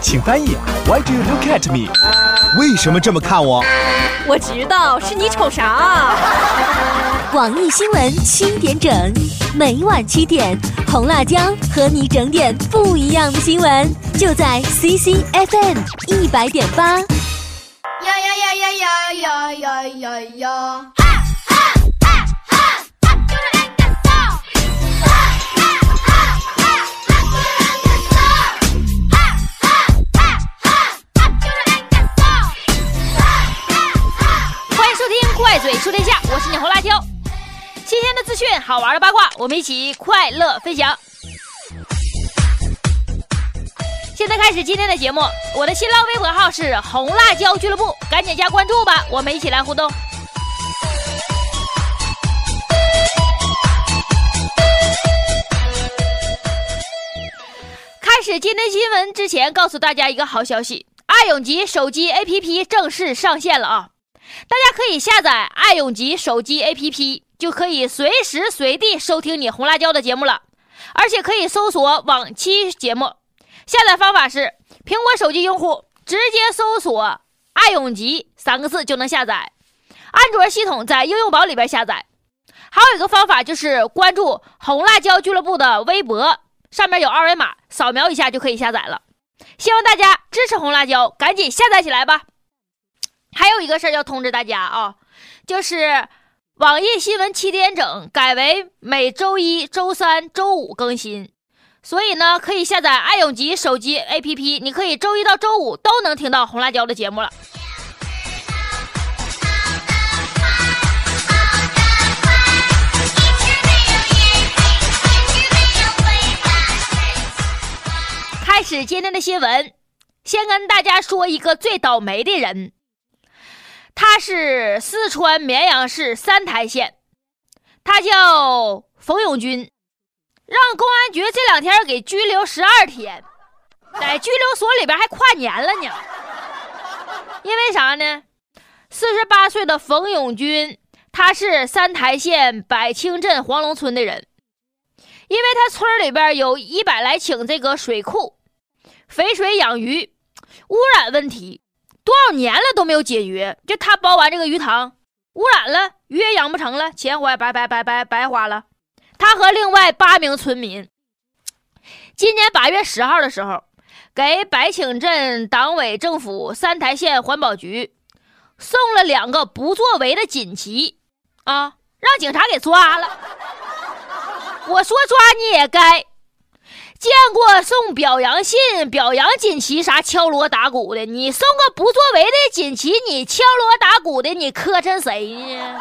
请翻译。Why do you look at me？为什么这么看我？我知道是你瞅啥。广义新闻七点整，每晚七点，红辣椒和你整点不一样的新闻，就在 CCFM 一百点八。呀呀呀呀呀呀呀呀嘴说天下，我是你红辣椒。新鲜的资讯，好玩的八卦，我们一起快乐分享。现在开始今天的节目，我的新浪微博号是红辣椒俱乐部，赶紧加关注吧，我们一起来互动。开始今天新闻之前，告诉大家一个好消息：爱永吉手机 APP 正式上线了啊！大家可以下载爱永吉手机 APP，就可以随时随地收听你红辣椒的节目了，而且可以搜索往期节目。下载方法是：苹果手机用户直接搜索“爱永吉”三个字就能下载；安卓系统在应用宝里边下载。还有一个方法就是关注红辣椒俱乐部的微博，上面有二维码，扫描一下就可以下载了。希望大家支持红辣椒，赶紧下载起来吧。还有一个事儿要通知大家啊，就是网易新闻七点整改为每周一周三周五更新，所以呢，可以下载爱永吉手机 APP，你可以周一到周五都能听到红辣椒的节目了。开始今天的新闻，先跟大家说一个最倒霉的人。他是四川绵阳市三台县，他叫冯永军，让公安局这两天给拘留十二天，在拘留所里边还跨年了呢。因为啥呢？四十八岁的冯永军，他是三台县百清镇黄龙村的人，因为他村里边有一百来顷这个水库，肥水养鱼，污染问题。多少年了都没有解决，就他包完这个鱼塘，污染了，鱼也养不成了，钱花白白白白白花了。他和另外八名村民，今年八月十号的时候，给白清镇党委政府三台县环保局送了两个不作为的锦旗，啊，让警察给抓了。我说抓你也该。见过送表扬信、表扬锦旗啥敲锣打鼓的？你送个不作为的锦旗，你敲锣打鼓的，你磕碜谁呢？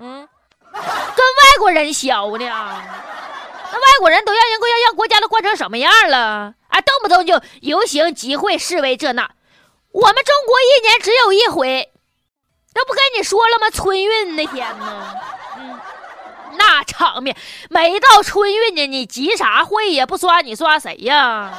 嗯，跟外国人学呢？那外国人都让人国要让国家都惯成什么样了？啊，动不动就游行集会示威这那，我们中国一年只有一回，那不跟你说了吗？春运那天呢？嗯。那场面，没到春运呢，你集啥会呀？不刷你刷谁呀？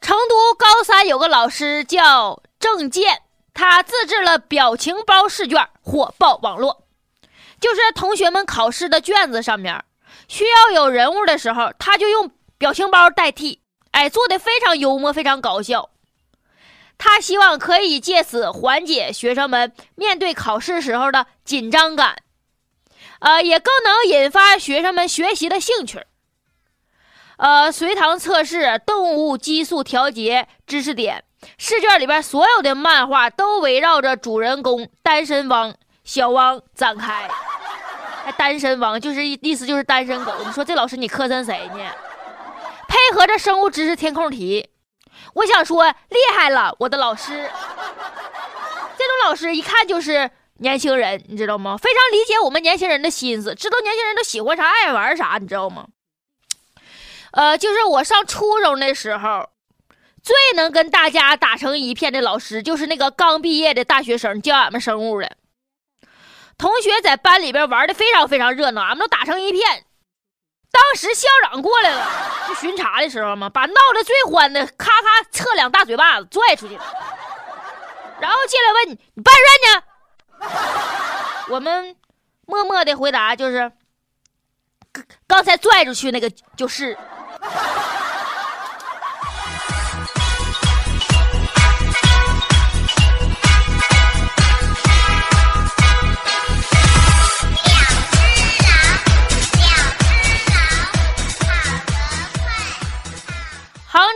成都高三有个老师叫郑健，他自制了表情包试卷，火爆网络。就是同学们考试的卷子上面需要有人物的时候，他就用表情包代替，哎，做的非常幽默，非常搞笑。他希望可以借此缓解学生们面对考试时候的紧张感，呃，也更能引发学生们学习的兴趣。呃，随堂测试动物激素调节知识点试卷里边所有的漫画都围绕着主人公单身汪小汪展开。还单身王就是意思就是单身狗，你说这老师你磕碜谁呢？配合着生物知识填空题，我想说厉害了，我的老师。这种老师一看就是年轻人，你知道吗？非常理解我们年轻人的心思，知道年轻人都喜欢啥，爱玩啥，你知道吗？呃，就是我上初中的时候，最能跟大家打成一片的老师，就是那个刚毕业的大学生教俺们生物的。同学在班里边玩的非常非常热闹，俺们都打成一片。当时校长过来了，就巡查的时候嘛，把闹得最欢的咔咔侧两大嘴巴子拽出去了，然后进来问你你办事呢？我们默默的回答就是，刚才拽出去那个就是。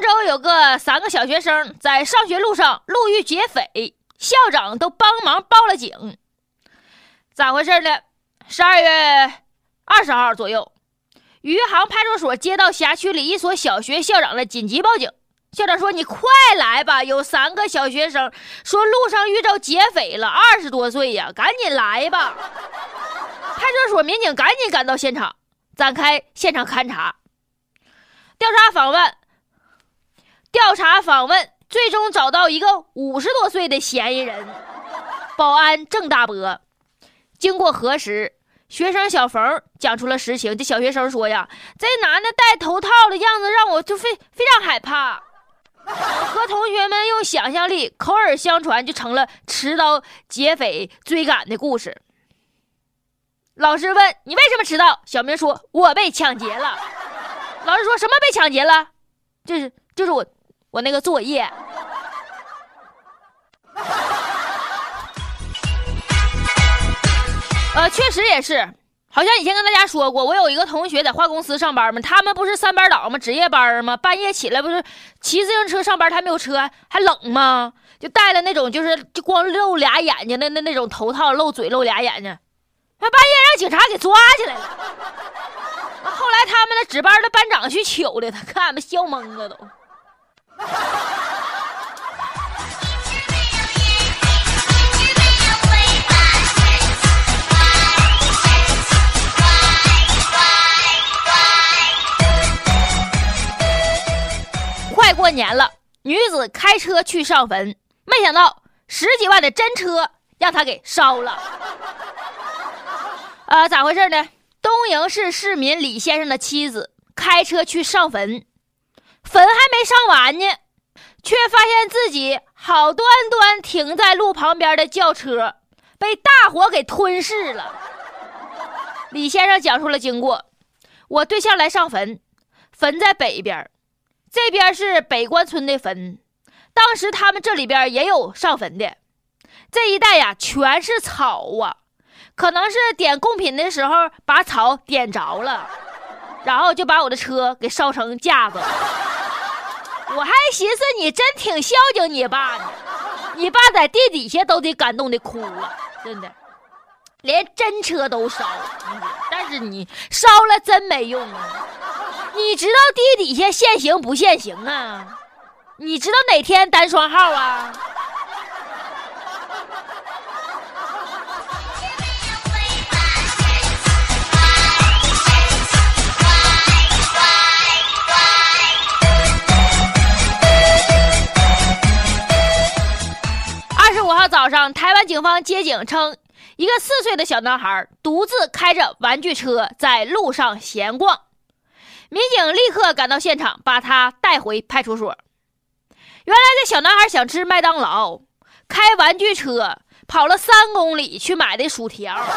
州有个三个小学生在上学路上路遇劫匪，校长都帮忙报了警。咋回事呢？十二月二十号左右，余杭派出所接到辖区里一所小学校长的紧急报警。校长说：“你快来吧，有三个小学生说路上遇着劫匪了，二十多岁呀，赶紧来吧。”派出所民警赶紧赶到现场，展开现场勘查、调查访问。调查访问，最终找到一个五十多岁的嫌疑人，保安郑大伯。经过核实，学生小冯讲出了实情。这小学生说呀：“这男的戴头套的样子让我就非非常害怕。”和同学们用想象力口耳相传，就成了持刀劫匪追赶的故事。老师问：“你为什么迟到？”小明说：“我被抢劫了。”老师说什么被抢劫了？这是就是我。我那个作业，呃，确实也是，好像以前跟大家说过，我有一个同学在化公司上班嘛，他们不是三班倒吗？值夜班吗？半夜起来不是骑自行车上班，他没有车，还冷吗？就戴了那种就是就光露俩眼睛的那那种头套，露嘴露俩眼睛，那半夜让警察给抓起来了。后来他们的值班的班长去求的，他看俺们笑懵了都。快过年了，女子开车去上坟，没想到十几万的真车让她给烧了。呃，咋回事呢？东营市市民李先生的妻子开车去上坟。坟还没上完呢，却发现自己好端端停在路旁边的轿车被大火给吞噬了。李先生讲述了经过：我对象来上坟，坟在北边，这边是北关村的坟。当时他们这里边也有上坟的，这一带呀全是草啊，可能是点贡品的时候把草点着了，然后就把我的车给烧成架子。我还寻思你真挺孝敬你爸呢，你爸在地底下都得感动的哭了，真的，连真车都烧，但是你烧了真没用啊！你知道地底下限行不限行啊？你知道哪天单双号啊？五号早上，台湾警方接警称，一个四岁的小男孩独自开着玩具车在路上闲逛，民警立刻赶到现场，把他带回派出所。原来这小男孩想吃麦当劳，开玩具车跑了三公里去买的薯条。啊，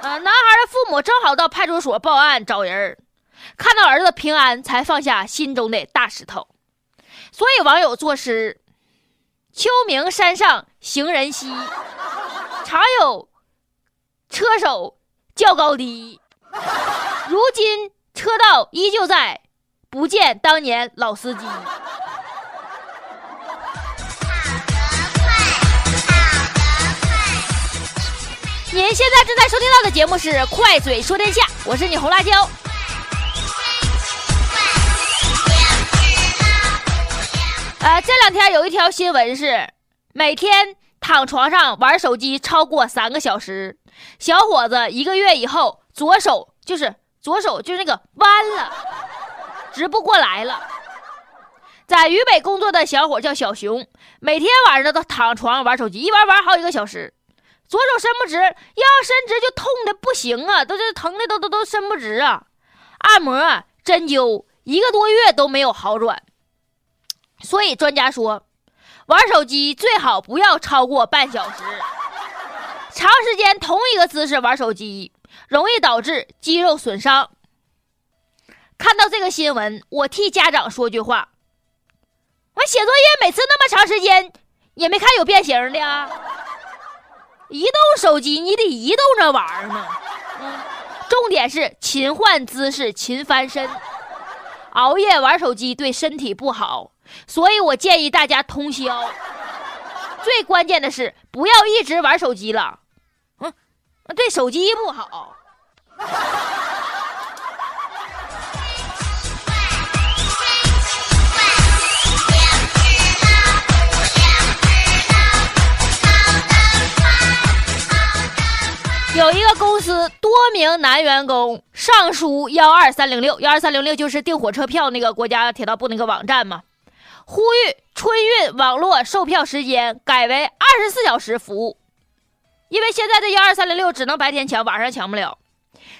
男孩的父母正好到派出所报案找人，看到儿子平安，才放下心中的大石头。所以网友作诗。秋名山上行人稀，常有车手较高低。如今车道依旧在，不见当年老司机。您现在正在收听到的节目是《快嘴说天下》，我是你红辣椒。呃，这两天有一条新闻是，每天躺床上玩手机超过三个小时，小伙子一个月以后左手就是左手就是那个弯了，直不过来了。在渝北工作的小伙叫小熊，每天晚上都躺床上玩手机，一玩玩好几个小时，左手伸不直，要伸直就痛的不行啊，都是疼的都都都伸不直啊，按摩、针灸。一个多月都没有好转。所以专家说，玩手机最好不要超过半小时。长时间同一个姿势玩手机，容易导致肌肉损伤。看到这个新闻，我替家长说句话：我写作业每次那么长时间，也没看有变形的啊。移动手机你得移动着玩意儿呢。嗯，重点是勤换姿势，勤翻身。熬夜玩手机对身体不好，所以我建议大家通宵。最关键的是，不要一直玩手机了。嗯，对手机不好。有一个公司多名男员工上书幺二三零六，幺二三零六就是订火车票那个国家铁道部那个网站嘛，呼吁春运网络售票时间改为二十四小时服务，因为现在的幺二三零六只能白天抢，晚上抢不了。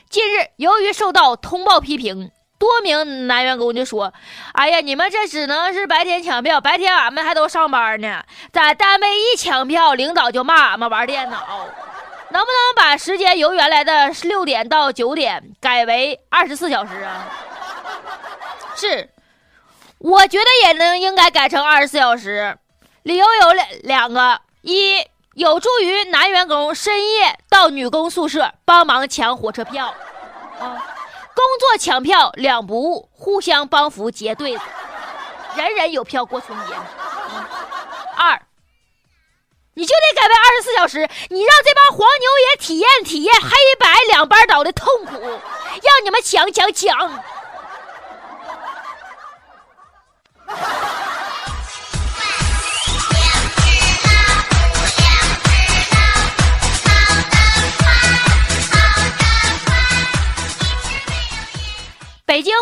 近日，由于受到通报批评，多名男员工就说：“哎呀，你们这只能是白天抢票，白天俺们还都上班呢，在单位一抢票，领导就骂俺们玩电脑。”能不能把时间由原来的六点到九点改为二十四小时啊？是，我觉得也能应该改成二十四小时。理由有两两个：一，有助于男员工深夜到女工宿舍帮忙抢火车票，啊，工作抢票两不误，互相帮扶结对子，人人有票过春节。二。你就得改为二十四小时，你让这帮黄牛也体验体验黑白两班倒的痛苦，让你们抢抢抢！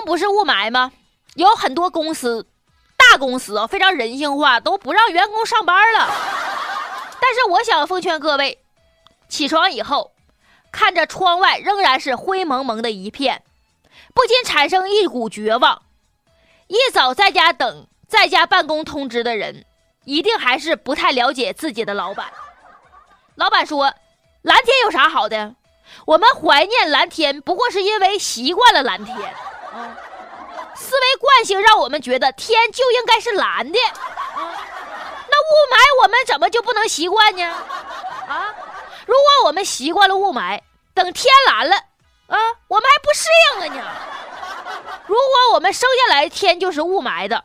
不是雾霾吗？有很多公司，大公司啊，非常人性化，都不让员工上班了。但是我想奉劝各位，起床以后，看着窗外仍然是灰蒙蒙的一片，不禁产生一股绝望。一早在家等在家办公通知的人，一定还是不太了解自己的老板。老板说：“蓝天有啥好的？我们怀念蓝天，不过是因为习惯了蓝天。思维惯性让我们觉得天就应该是蓝的。”啊，那雾霾，我们怎么就不能习惯呢？啊，如果我们习惯了雾霾，等天蓝了，啊，我们还不适应了呢。如果我们生下来天就是雾霾的，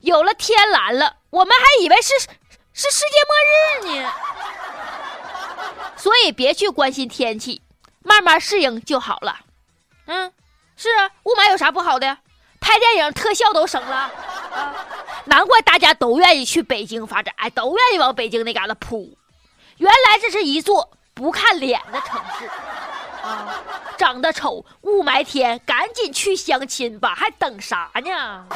有了天蓝了，我们还以为是是世界末日呢。所以别去关心天气，慢慢适应就好了。嗯，是啊，雾霾有啥不好的？拍电影特效都省了啊。难怪大家都愿意去北京发展，哎，都愿意往北京那嘎达扑。原来这是一座不看脸的城市啊！长得丑，雾霾天，赶紧去相亲吧，还等啥呢？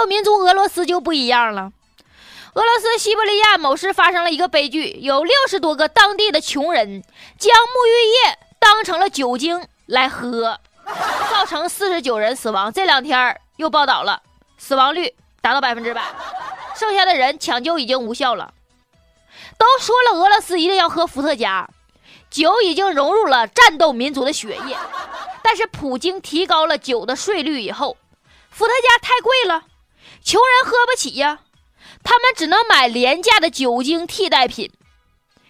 斗民族俄罗斯就不一样了。俄罗斯西伯利亚某市发生了一个悲剧，有六十多个当地的穷人将沐浴液当成了酒精来喝，造成四十九人死亡。这两天又报道了，死亡率达到百分之百，剩下的人抢救已经无效了。都说了，俄罗斯一定要喝伏特加，酒已经融入了战斗民族的血液，但是普京提高了酒的税率以后。伏特加太贵了，穷人喝不起呀，他们只能买廉价的酒精替代品。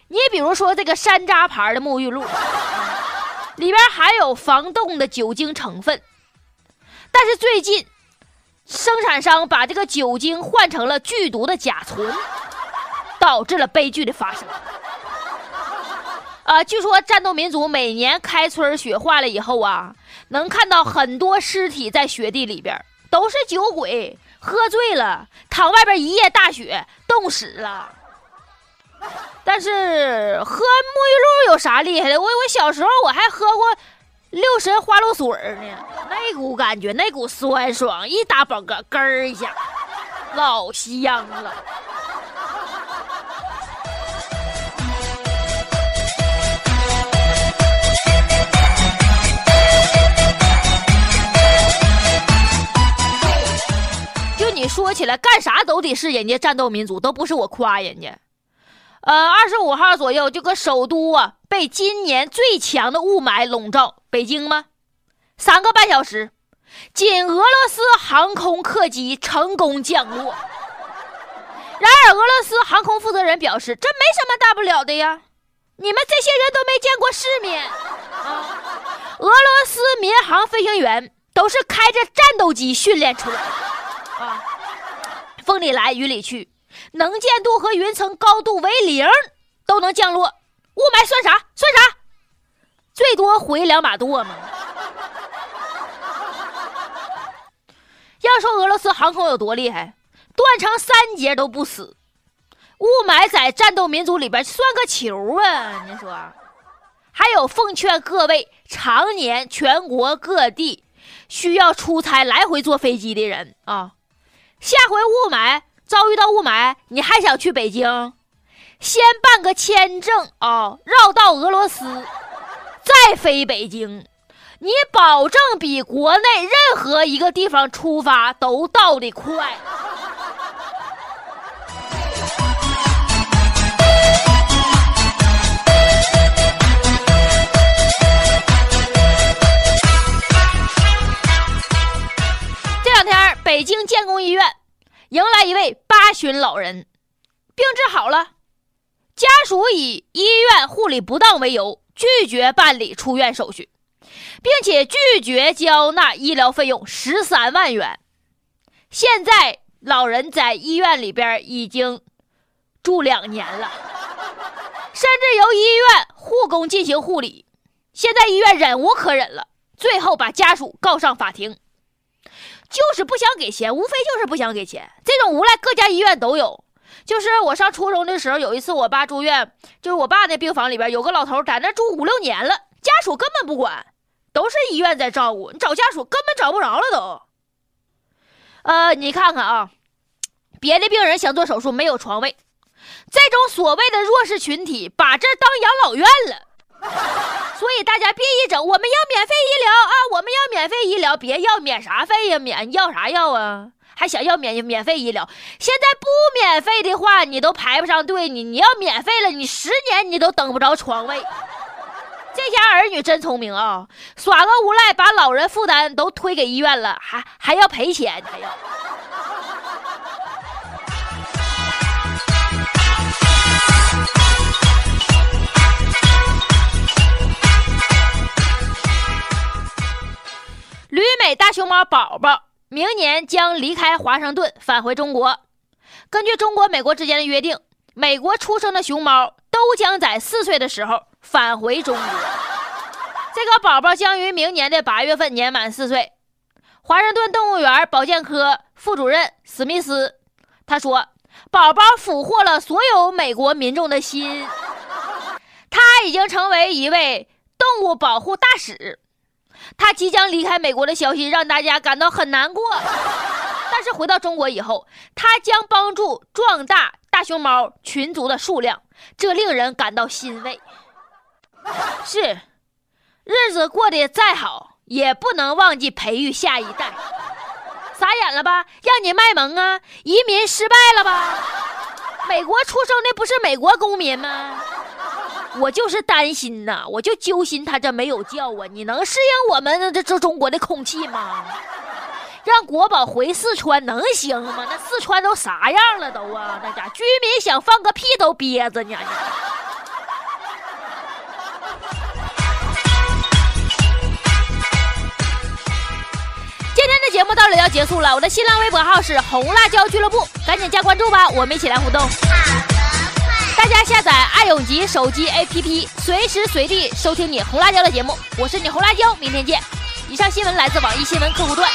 你比如说这个山楂牌的沐浴露，里边含有防冻的酒精成分，但是最近生产商把这个酒精换成了剧毒的甲醇，导致了悲剧的发生。啊，据说战斗民族每年开春雪化了以后啊，能看到很多尸体在雪地里边。都是酒鬼，喝醉了，躺外边一夜大雪，冻死了。但是喝沐浴露有啥厉害的？我我小时候我还喝过六神花露水呢，那股感觉，那股酸爽，一打饱嗝，咯儿一下，老香了。你说起来，干啥都得是人家战斗民族，都不是我夸人家。呃，二十五号左右，这个首都啊，被今年最强的雾霾笼罩。北京吗？三个半小时，仅俄罗斯航空客机成功降落。然而，俄罗斯航空负责人表示，这没什么大不了的呀，你们这些人都没见过世面啊！俄罗斯民航飞行员都是开着战斗机训练出来的，风里来雨里去。能见度和云层高度为零，都能降落，雾霾算啥？算啥？最多回两把舵嘛。要说俄罗斯航空有多厉害，断成三节都不死。雾霾在战斗民族里边算个球啊！你说，还有奉劝各位常年全国各地需要出差来回坐飞机的人啊，下回雾霾。遭遇到雾霾，你还想去北京？先办个签证啊，绕道俄罗斯，再飞北京，你保证比国内任何一个地方出发都到的快。北京建工医院。迎来一位八旬老人，病治好了，家属以医院护理不当为由拒绝办理出院手续，并且拒绝交纳医疗费用十三万元。现在老人在医院里边已经住两年了，甚至由医院护工进行护理。现在医院忍无可忍了，最后把家属告上法庭。就是不想给钱，无非就是不想给钱。这种无赖各家医院都有。就是我上初中的时候，有一次我爸住院，就是我爸那病房里边有个老头在那住五六年了，家属根本不管，都是医院在照顾。你找家属根本找不着了都。呃，你看看啊，别的病人想做手术没有床位，这种所谓的弱势群体把这当养老院了。所以大家别一整，我们要免费医疗啊！我们要免费医疗，别要免啥费呀？免要啥药啊？还想要免免费医疗？现在不免费的话，你都排不上队。你你要免费了，你十年你都等不着床位。这家儿女真聪明啊，耍个无赖，把老人负担都推给医院了，还还要赔钱，还要。旅美大熊猫宝宝明年将离开华盛顿，返回中国。根据中国、美国之间的约定，美国出生的熊猫都将在四岁的时候返回中国。这个宝宝将于明年的八月份年满四岁。华盛顿动物园保健科副主任史密斯他说：“宝宝俘获了所有美国民众的心，他已经成为一位动物保护大使。”他即将离开美国的消息让大家感到很难过，但是回到中国以后，他将帮助壮大大熊猫群族的数量，这令人感到欣慰。是，日子过得再好，也不能忘记培育下一代。傻眼了吧？让你卖萌啊？移民失败了吧？美国出生的不是美国公民吗？我就是担心呐，我就揪心他这没有叫啊！你能适应我们这这中国的空气吗？让国宝回四川能行吗？那四川都啥样了都啊？那家居民想放个屁都憋着呢。今天的节目到了要结束了，我的新浪微博号是红辣椒俱乐部，赶紧加关注吧，我们一起来互动。大家下载爱永吉手机 APP，随时随地收听你红辣椒的节目。我是你红辣椒，明天见。以上新闻来自网易新闻客户端。